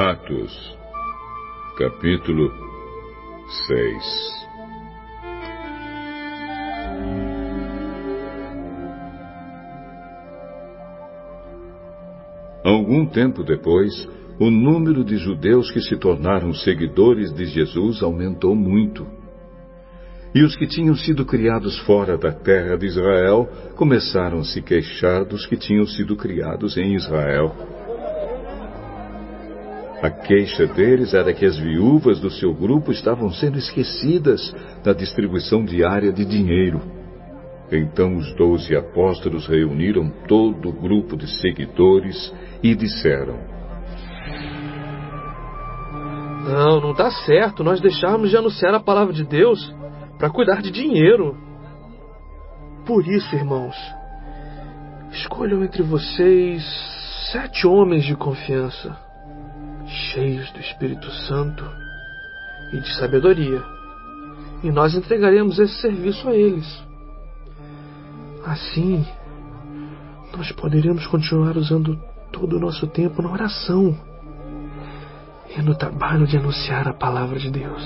Atos, capítulo 6 Algum tempo depois, o número de judeus que se tornaram seguidores de Jesus aumentou muito. E os que tinham sido criados fora da terra de Israel começaram a se queixar dos que tinham sido criados em Israel. A queixa deles era que as viúvas do seu grupo estavam sendo esquecidas da distribuição diária de dinheiro. Então os doze apóstolos reuniram todo o grupo de seguidores e disseram: Não, não está certo nós deixarmos de anunciar a palavra de Deus para cuidar de dinheiro. Por isso, irmãos, escolham entre vocês sete homens de confiança, cheios do Espírito Santo e de sabedoria, e nós entregaremos esse serviço a eles. Assim, nós poderemos continuar usando todo o nosso tempo na oração e no trabalho de anunciar a palavra de Deus.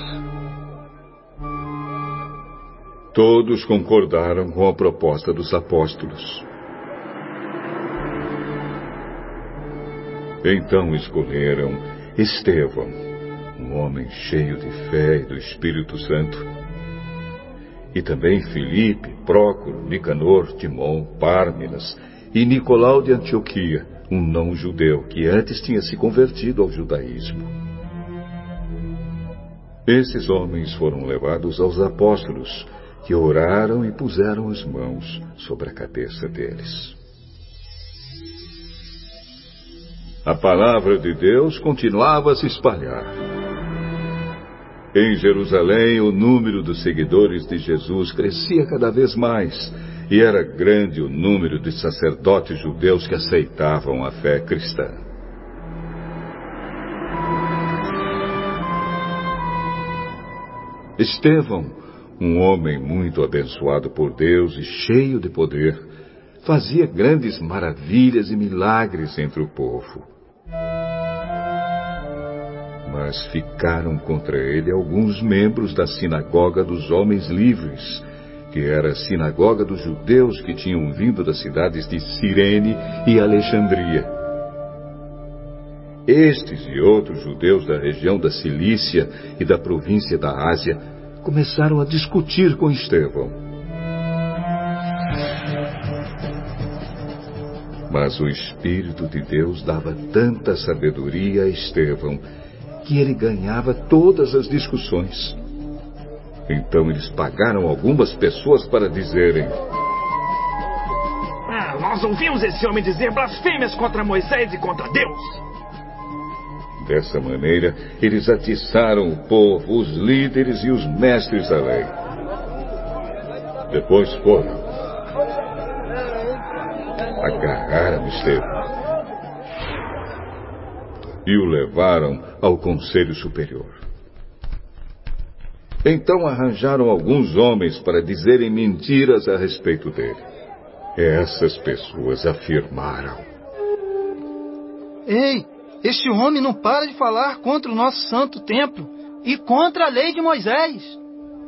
Todos concordaram com a proposta dos apóstolos. Então escolheram Estevão, um homem cheio de fé e do Espírito Santo, e também Filipe, Prócoro, Nicanor, Timon, Pármenas e Nicolau de Antioquia, um não-judeu que antes tinha se convertido ao judaísmo. Esses homens foram levados aos apóstolos, que oraram e puseram as mãos sobre a cabeça deles. A palavra de Deus continuava a se espalhar. Em Jerusalém, o número dos seguidores de Jesus crescia cada vez mais, e era grande o número de sacerdotes judeus que aceitavam a fé cristã. Estevão, um homem muito abençoado por Deus e cheio de poder, fazia grandes maravilhas e milagres entre o povo. Mas ficaram contra ele alguns membros da sinagoga dos homens livres, que era a sinagoga dos judeus que tinham vindo das cidades de Cirene e Alexandria. Estes e outros judeus da região da Cilícia e da província da Ásia começaram a discutir com Estevão. Mas o Espírito de Deus dava tanta sabedoria a Estevão que ele ganhava todas as discussões. Então eles pagaram algumas pessoas para dizerem: ah, Nós ouvimos esse homem dizer blasfêmias contra Moisés e contra Deus. Dessa maneira, eles atiçaram o povo, os líderes e os mestres da lei. Depois foram. Agarraram Estevão e o levaram ao Conselho Superior. Então arranjaram alguns homens para dizerem mentiras a respeito dele. Essas pessoas afirmaram: Ei, este homem não para de falar contra o nosso santo templo e contra a lei de Moisés.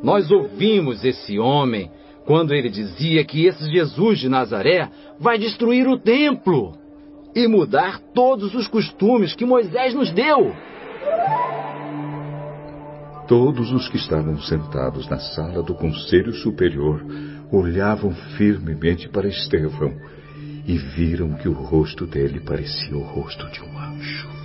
Nós ouvimos esse homem quando ele dizia que esse Jesus de Nazaré vai destruir o templo e mudar todos os costumes que Moisés nos deu. Todos os que estavam sentados na sala do Conselho Superior olhavam firmemente para Estevão e viram que o rosto dele parecia o rosto de um anjo.